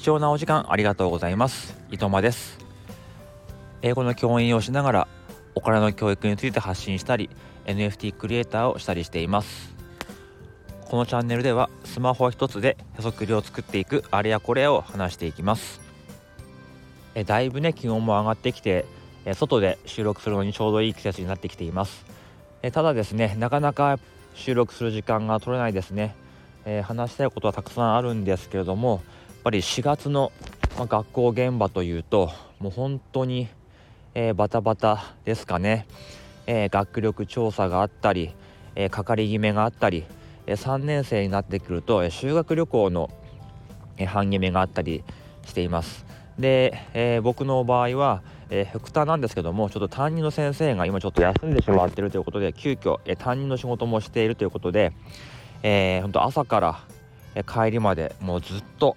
貴重なお時間ありがとうございます。伊藤間です。英語の教員をしながらお金の教育について発信したり NFT クリエイターをしたりしています。このチャンネルではスマホ一つでへそくりを作っていくあれやこれを話していきます。えだいぶね気温も上がってきてえ外で収録するのにちょうどいい季節になってきています。えただですねなかなか収録する時間が取れないですね、えー、話したいことはたくさんあるんですけれどもぱり4月の、ま学校現場というともう本当に、えー、バタバタですかね、えー、学力調査があったり、えー、かかり決めがあったり、え3年生になってくると、え修学旅行の、え半決めがあったりしています。で、え僕の場合はえー、副担なんですけどもちょっと担任の先生が今ちょっと休んでしまっているということで急遽、えー、担任の仕事もしているということで、えー、本当朝から、え、帰りまでもうずっと、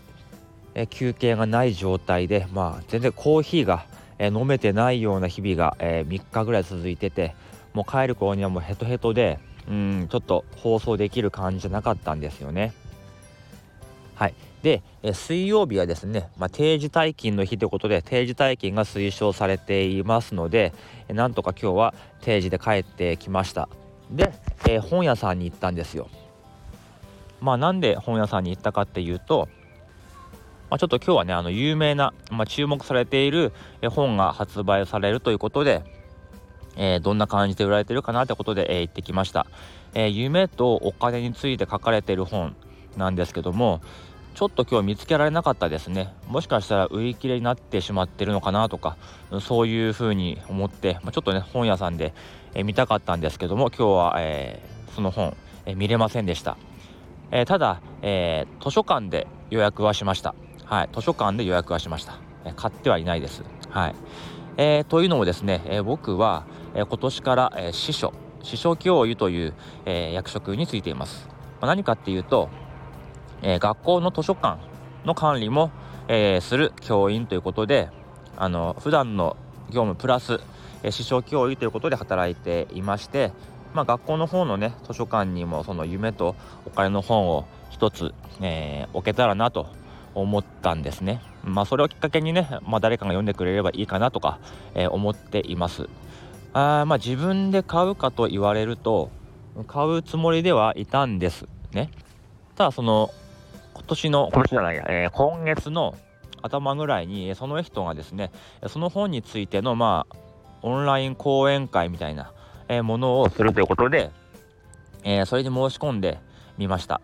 え、休憩がない状態で、まあ、全然コーヒーが、え、飲めてないような日々が、え、3日ぐらい続いててもう帰る頃にはもうヘトヘトでうんちょっと放送できる感じじゃなかったんですよね。はい。で、え水曜日はですね、まあ、定時退勤の日ということで定時退勤が推奨されていますので、えなんとか今日は定時で帰ってきました。で、えー、本屋さんに行ったんですよ。まあなんで本屋さんに行ったかっていうと、まあ、ちょっと今日はねあの有名な、まあ、注目されている本が発売されるということでえー、どんな感じで売られてるかなってことで、えー、行ってきました、えー、夢とお金について書かれている本なんですけどもちょっと今日見つけられなかったですね。もしかしたら売り切れになってしまってるのかなとかそういうふうに思って、まあ、ちょっとね本屋さんで、え見たかったんですけども今日は、え、その本、え見れませんでした、え、ただ、え、図書館で予約はしました。はい図書館で予約はしました、え買ってはいないです。はい、えー、というのもですね、え僕は、え今年から、え司書司書教諭という、え役職についています、まあ、何かっていうとえー、学校の図書館の管理も、えー、する教員ということであの普段の業務プラス、えー、師匠教諭ということで働いていまして、まあ、学校の方のね図書館にもその夢とお金の本を一つ、えー、置けたらなと思ったんですね。まあそれをきっかけにね、まあ、誰かが読んでくれればいいかなとか、えー、思っています。あまあ自分で買うかと言われると買うつもりではいたんですね。ただその今年の今年じゃないや、えー、今月の頭ぐらいにその人がですねその本についてのまあオンライン講演会みたいな、えー、ものをするということで、えー、それに申し込んでみました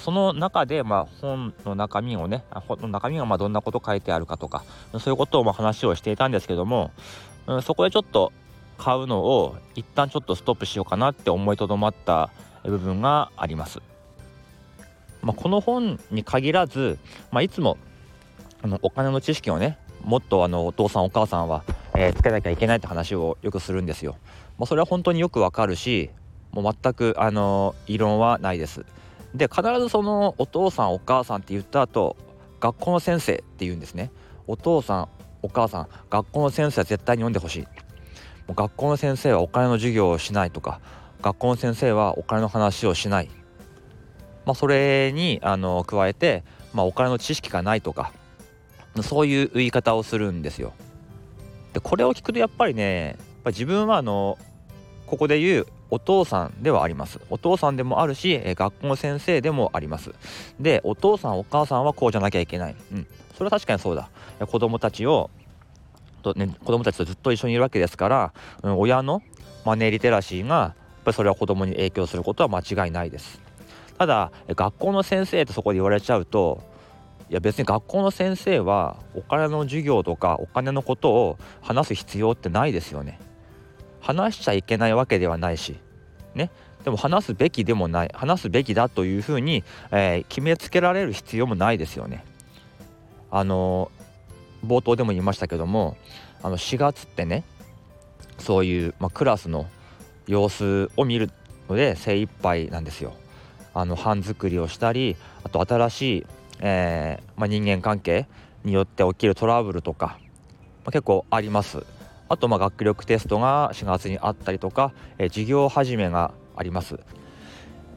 その中で、まあ、本の中身をね本の中身がまあどんなこと書いてあるかとかそういうことをまあ話をしていたんですけども、うん、そこでちょっと買うのを一旦ちょっとストップしようかなって思いとどまった部分があります。まあ、この本に限らず、まあ、いつもあのお金の知識をねもっとあのお父さんお母さんは、えー、つけなきゃいけないって話をよくするんですよ。まあ、それは本当によくわかるしもう全くあの異論はないです。で必ずそのお父さんお母さんって言った後学校の先生って言うんですね。お父さんお母さん学校の先生は絶対に読んでほしい。もう学校の先生はお金の授業をしないとか学校の先生はお金の話をしないまあ、それにあの加えて、まあ、お金の知識がないとかそういう言い方をするんですよ。でこれを聞くとやっぱりねやっぱ自分はあのここで言うお父さんではあります。お父さんでもあるし、え学校の先生でもあります。で、お父さんお母さんはこうじゃなきゃいけない。うん。それは確かにそうだ。子供たちを、とね、子供たちとずっと一緒にいるわけですから、うん、親のマネーリテラシーが、やっぱりそれは子供に影響することは間違いないです。ただ学校の先生ってそこで言われちゃうといや別に学校の先生はお金の授業とかお金のことを話す必要ってないですよね。話しちゃいけないわけではないしねでも話すべきでもない話すべきだというふうに、えー、決めつけられる必要もないですよね。あの冒頭でも言いましたけどもあの4月ってねそういう、まあ、クラスの様子を見るので精一杯なんですよ。あの版作りをしたりあと新しい、えー、まあ、人間関係によって起きるトラブルとか、まあ、結構あります。あとまあ学力テストが4月にあったりとか、えー、授業始めがあります。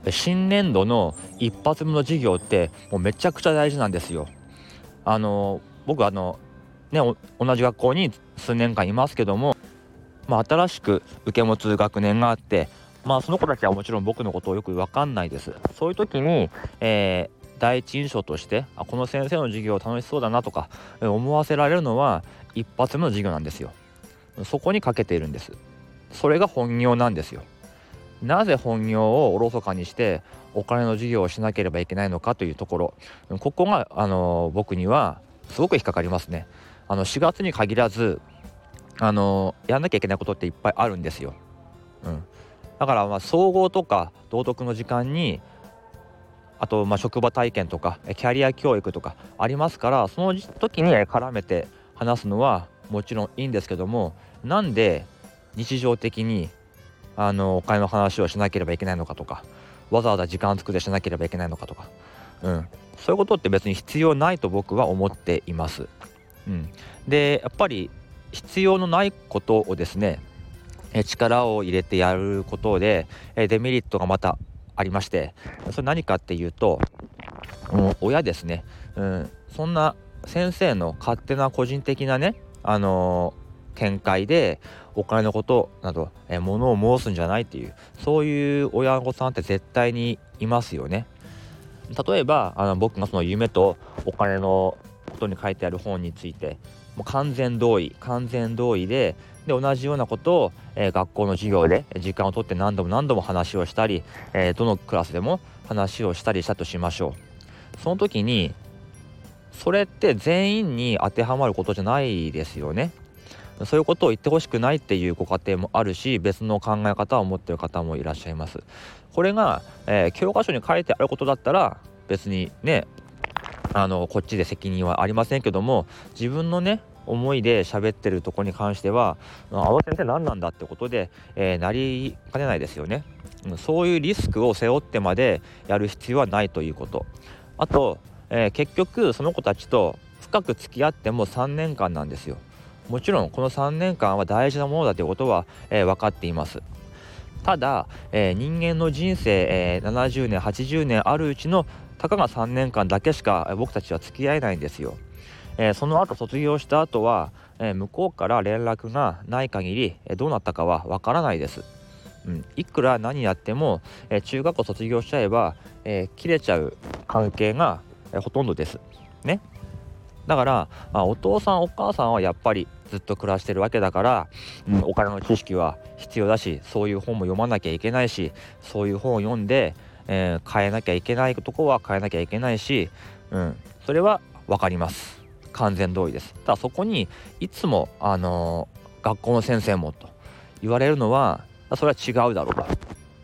新年度の一発目の授業ってもうめちゃくちゃ大事なんですよ。あの僕あのね同じ学校に数年間いますけども、まあ、新しく受け持つ学年があってまあその子たちはもちろん僕のことをよく分かんないですそういう時に、えー、第一印象としてあこの先生の授業楽しそうだなとか思わせられるのは一発目の授業なんですよそこにかけているんです。それが本業なんですよ。なぜ本業をおろそかにしてお金の授業をしなければいけないのかというところ。ここがあの僕にはすごく引っかかりますね。あの4月に限らずあのやんなきゃいけないことっていっぱいあるんですよ、うん、だからまあ総合とか道徳の時間にあとまあ職場体験とかキャリア教育とかありますからその時に絡めて話すのはもちろんいいんですけどもなんで日常的にあのお金の話をしなければいけないのかとかわざわざ時間作ってしなければいけないのかとか、うん、そういうことって別に必要ないと僕は思っています。うん、でやっぱり必要のないことをですね力を入れてやることでデメリットがまたありましてそれ何かっていうと、うん、親ですね、うん、そんな先生の勝手な個人的なねあの見解でお金のことなど、えー、物を申すんじゃないっていうそういう親御さんって絶対にいますよね。例えばあの僕がその夢とお金のことに書いてある本についてもう完全同意完全同意でで同じようなことを、えー、学校の授業で時間をとって何度も何度も話をしたり、えー、どのクラスでも話をしたりしたとしましょう。その時にそれって全員に当てはまることじゃないですよね。そういうことを言ってほしくないっていうご家庭もあるし別の考え方を持ってる方もいらっしゃいます。これが、えー、教科書に書いてあることだったら別にねあのこっちで責任はありませんけども自分のね思いで喋ってるとこに関しては「あの先生何なんだ」ってことで、えー、なりかねないですよね、そういうリスクを背負ってまでやる必要はないということ。あと、えー、結局その子たちと深く付き合っても3年間なんですよ。もちろんこの3年間は大事なものだということは、えー、分かっています。ただ、えー、人間の人生、えー、70年80年あるうちのたかが3年間だけしか僕たちは付き合えないんですよ、えその後卒業した後は、え向こうから連絡がない限り、えどうなったかは分からないです。うん、いくら何やっても、え中学校卒業しちゃえば、え切れちゃう関係が、えほとんどです。ね。だから、まあ、お父さんお母さんはやっぱりずっと暮らしてるわけだから、うん、お金の知識は必要だしそういう本も読まなきゃいけないしそういう本を読んで、えー、変えなきゃいけないとこは変えなきゃいけないし、うん、それは分かります完全同意ですただそこにいつも、あのー、学校の先生もと言われるのはそれは違うだろうと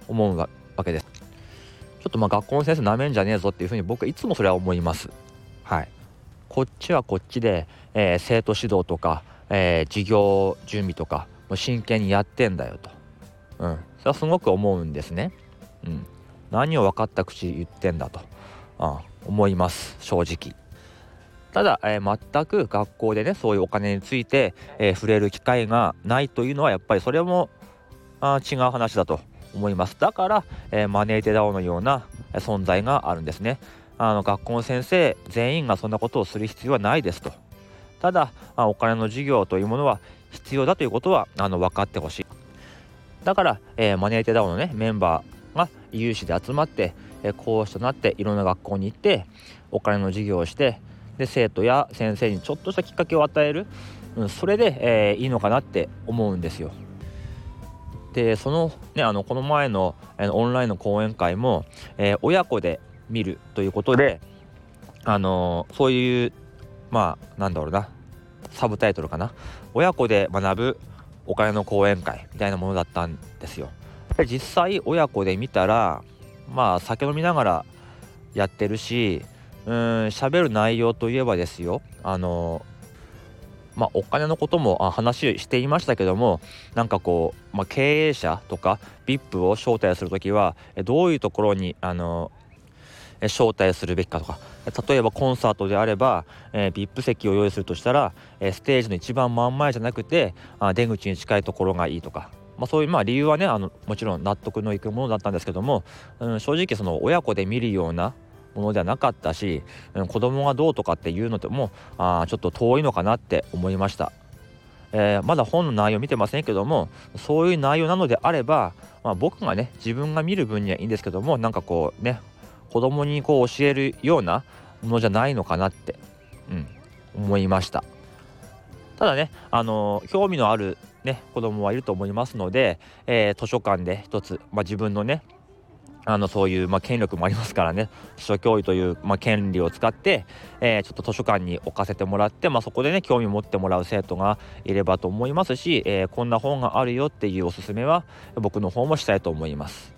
思うわけですちょっとまあ学校の先生なめんじゃねえぞっていうふうに僕はいつもそれは思います。はい。こっちはこっちで、えー、生徒指導とか、えー、授業準備とかもう真剣にやってんだよと、うん、それはすごく思うんですね。うん、何を分かった口言ってんだと、うん、思います。正直。ただ、えー、全く学校でねそういうお金について、えー、触れる機会がないというのはやっぱりそれもあ違う話だと。思います。だから、えー、マネーテダオのような存在があるんですね。あの学校の先生全員がそんなことをする必要はないですと。ただ、お金の授業というものは必要だということはあの分かってほしい。だから、えー、マネーテダオのねメンバーが有志で集まって、えー、講師となっていろんな学校に行ってお金の授業をしてで生徒や先生にちょっとしたきっかけを与える、うん、それで、えー、いいのかなって思うんですよ。でそのねあのこの前の、オンラインの講演会も、えー、親子で見るということであのそういうまあなんだろうなサブタイトルかな親子で学ぶお金の講演会みたいなものだったんですよ。で実際親子で見たらまあ酒飲みながらやってるしうん喋る内容といえばですよあのまあ、お金のことも話していましたけどもなんかこう、まあ、経営者とか VIP を招待する時はどういうところにあの招待するべきかとか例えばコンサートであれば、えー、VIP 席を用意するとしたら、えー、ステージの一番真ん前じゃなくてあ出口に近いところがいいとか、まあ、そういうまあ理由はねあのもちろん納得のいくものだったんですけども、うん、正直その親子で見るようなものではなかったし、うん、子供がどうとかっていうのでもあちょっと遠いのかなって思いました。えー、まだ本の内容見てませんけどもそういう内容なのであれば、まあ、僕がね自分が見る分にはいいんですけどもなんかこうね子供にこう教えるようなものじゃないのかなって、うん、思いましたただねあの興味のあるね子供はいると思いますので、えー、図書館で一つ、まあ、自分のねあのそういう、まあ、権力もありますからね。図書教諭という、まあ、権利を使って、えー、ちょっと図書館に置かせてもらって、まあ、そこでね興味を持ってもらう生徒がいればと思いますし、えー、こんな本があるよっていうおすすめは僕の方もしたいと思います。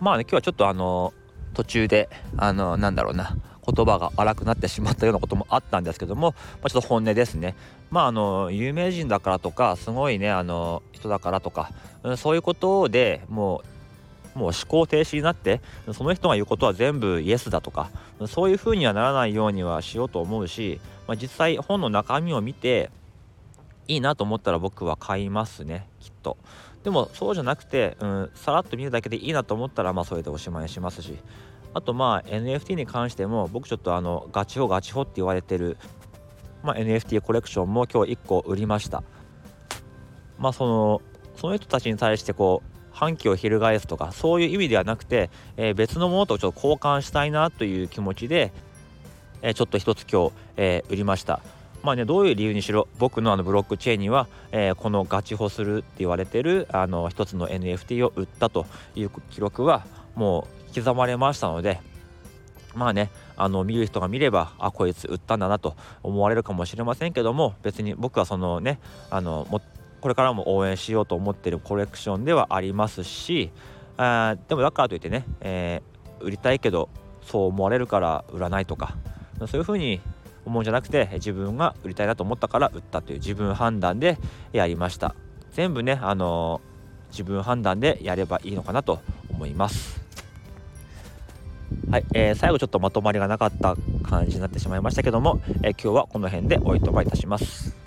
まあね今日はちょっとあの途中であのなんだろうな言葉が荒くなってしまったようなこともあったんですけども、まあ、ちょっと本音ですね。まああの有名人だからとかすごいねあの人だからとかそういうことでもうもう思考停止になってその人が言うことは全部イエスだとかそういう風にはならないようにはしようと思うし、まあ、実際本の中身を見ていいなと思ったら僕は買いますねきっと。でもそうじゃなくて、うん、さらっと見るだけでいいなと思ったらまあそれでおしまいしますし。あとまあ NFT に関しても僕ちょっとあのガチホガチホって言われてる、まあ、NFT コレクションも今日1個売りました。まあそのその人たちに対してこう反旗を翻すとかそういう意味ではなくて、えー、別のものとちょっと交換したいなという気持ちで、えー、ちょっと一つ今日、えー、売りました。まあねどういう理由にしろ僕のあのブロックチェーンには、えこのガチホするって言われてるあの一つの NFT を売ったという記録はもう刻まれましたのでまあねあの見る人が見ればあこいつ売ったんだなと思われるかもしれませんけども別に僕はそのねあのもこれからも応援しようと思ってるコレクションではありますしあでもだからといってね、えー、売りたいけどそう思われるから売らないとかそういうふうに思うんじゃなくて自分が売りたいなと思ったから売ったという自分判断でやりました。全部ねあのー、自分判断でやればいいのかなと思います。はい、えー、最後ちょっとまとまりがなかった感じになってしまいましたけども、えー、今日はこの辺でおいとまいたします。